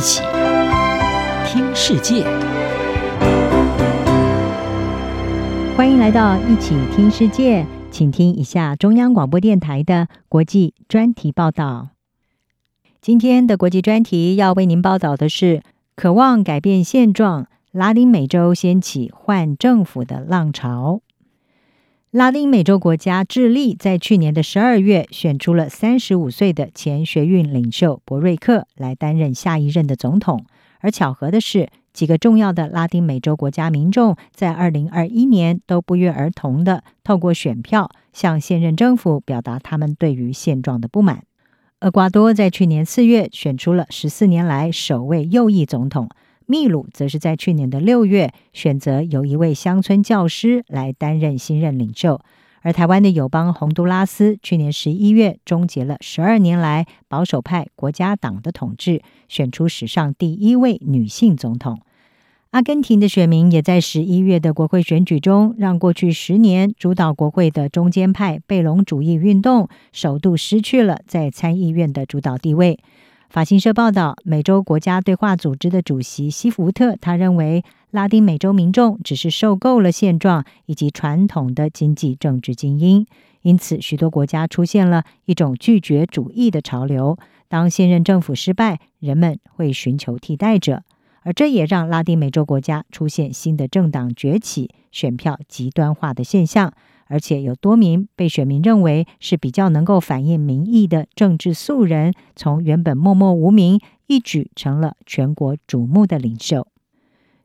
一起听世界，欢迎来到一起听世界，请听一下中央广播电台的国际专题报道。今天的国际专题要为您报道的是：渴望改变现状，拉丁美洲掀起换政府的浪潮。拉丁美洲国家智利在去年的十二月选出了三十五岁的前学运领袖博瑞克来担任下一任的总统。而巧合的是，几个重要的拉丁美洲国家民众在二零二一年都不约而同地透过选票向现任政府表达他们对于现状的不满。厄瓜多在去年四月选出了十四年来首位右翼总统。秘鲁则是在去年的六月选择由一位乡村教师来担任新任领袖，而台湾的友邦洪都拉斯去年十一月终结了十二年来保守派国家党的统治，选出史上第一位女性总统。阿根廷的选民也在十一月的国会选举中，让过去十年主导国会的中间派贝隆主义运动首度失去了在参议院的主导地位。法新社报道，美洲国家对话组织的主席西福特，他认为拉丁美洲民众只是受够了现状以及传统的经济政治精英，因此许多国家出现了一种拒绝主义的潮流。当现任政府失败，人们会寻求替代者，而这也让拉丁美洲国家出现新的政党崛起、选票极端化的现象。而且有多名被选民认为是比较能够反映民意的政治素人，从原本默默无名，一举成了全国瞩目的领袖。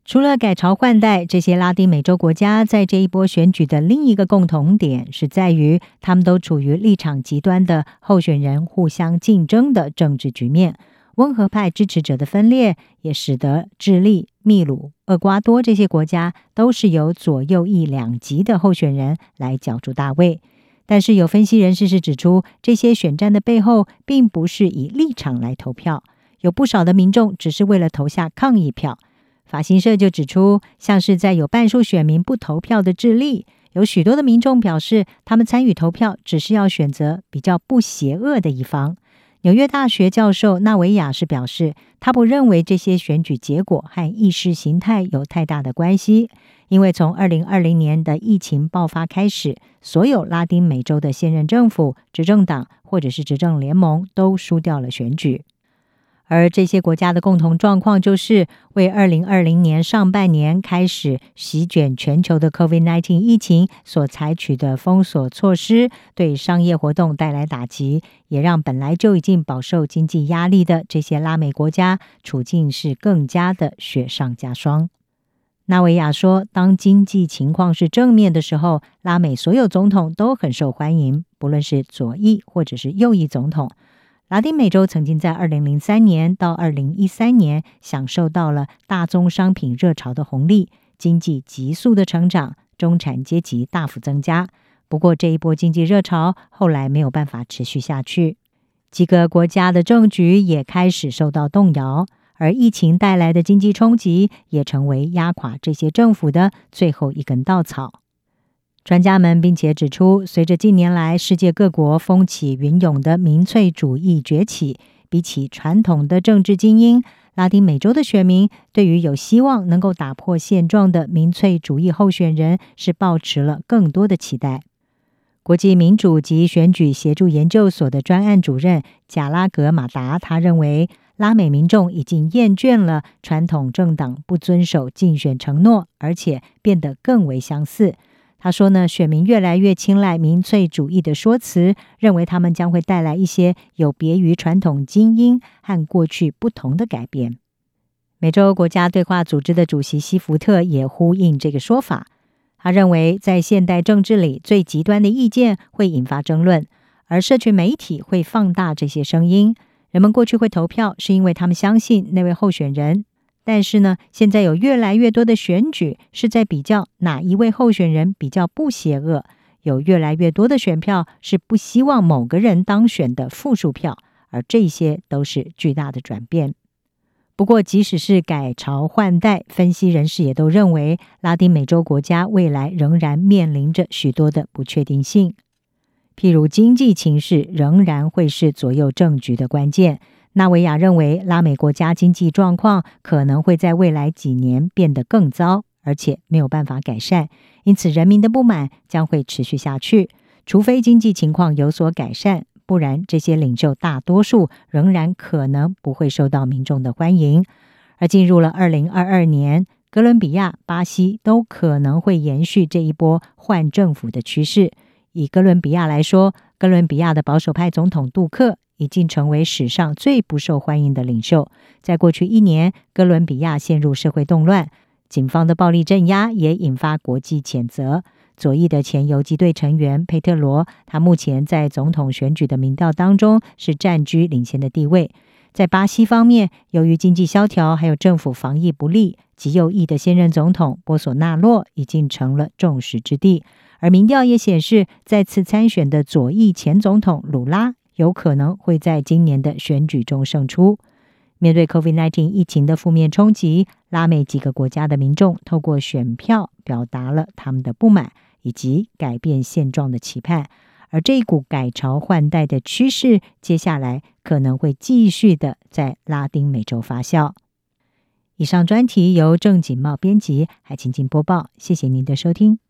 除了改朝换代，这些拉丁美洲国家在这一波选举的另一个共同点是在于，他们都处于立场极端的候选人互相竞争的政治局面。温和派支持者的分裂，也使得智利、秘鲁、厄瓜多这些国家都是由左右翼两极的候选人来角逐大位。但是有分析人士是指出，这些选战的背后并不是以立场来投票，有不少的民众只是为了投下抗议票。法新社就指出，像是在有半数选民不投票的智利，有许多的民众表示，他们参与投票只是要选择比较不邪恶的一方。纽约大学教授纳维亚是表示，他不认为这些选举结果和意识形态有太大的关系，因为从二零二零年的疫情爆发开始，所有拉丁美洲的现任政府、执政党或者是执政联盟都输掉了选举。而这些国家的共同状况就是，为二零二零年上半年开始席卷全球的 COVID-19 疫情所采取的封锁措施，对商业活动带来打击，也让本来就已经饱受经济压力的这些拉美国家处境是更加的雪上加霜。纳维亚说，当经济情况是正面的时候，拉美所有总统都很受欢迎，不论是左翼或者是右翼总统。拉丁美洲曾经在二零零三年到二零一三年享受到了大宗商品热潮的红利，经济急速的成长，中产阶级大幅增加。不过，这一波经济热潮后来没有办法持续下去，几个国家的政局也开始受到动摇，而疫情带来的经济冲击也成为压垮这些政府的最后一根稻草。专家们并且指出，随着近年来世界各国风起云涌的民粹主义崛起，比起传统的政治精英，拉丁美洲的选民对于有希望能够打破现状的民粹主义候选人是抱持了更多的期待。国际民主及选举协助研究所的专案主任贾拉格马达他认为，拉美民众已经厌倦了传统政党不遵守竞选承诺，而且变得更为相似。他说呢，选民越来越青睐民粹主义的说辞，认为他们将会带来一些有别于传统精英和过去不同的改变。美洲国家对话组织的主席西福特也呼应这个说法。他认为，在现代政治里，最极端的意见会引发争论，而社群媒体会放大这些声音。人们过去会投票，是因为他们相信那位候选人。但是呢，现在有越来越多的选举是在比较哪一位候选人比较不邪恶，有越来越多的选票是不希望某个人当选的负数票，而这些都是巨大的转变。不过，即使是改朝换代，分析人士也都认为，拉丁美洲国家未来仍然面临着许多的不确定性，譬如经济情势仍然会是左右政局的关键。纳维亚认为，拉美国家经济状况可能会在未来几年变得更糟，而且没有办法改善，因此人民的不满将会持续下去。除非经济情况有所改善，不然这些领袖大多数仍然可能不会受到民众的欢迎。而进入了二零二二年，哥伦比亚、巴西都可能会延续这一波换政府的趋势。以哥伦比亚来说，哥伦比亚的保守派总统杜克已经成为史上最不受欢迎的领袖。在过去一年，哥伦比亚陷入社会动乱，警方的暴力镇压也引发国际谴责。左翼的前游击队成员佩特罗，他目前在总统选举的民调当中是占据领先的地位。在巴西方面，由于经济萧条还有政府防疫不力，极右翼的现任总统波索纳洛已经成了众矢之的。而民调也显示，再次参选的左翼前总统鲁拉有可能会在今年的选举中胜出。面对 COVID-19 疫情的负面冲击，拉美几个国家的民众透过选票表达了他们的不满以及改变现状的期盼。而这一股改朝换代的趋势，接下来可能会继续的在拉丁美洲发酵。以上专题由郑锦茂编辑，海晴晴播报。谢谢您的收听。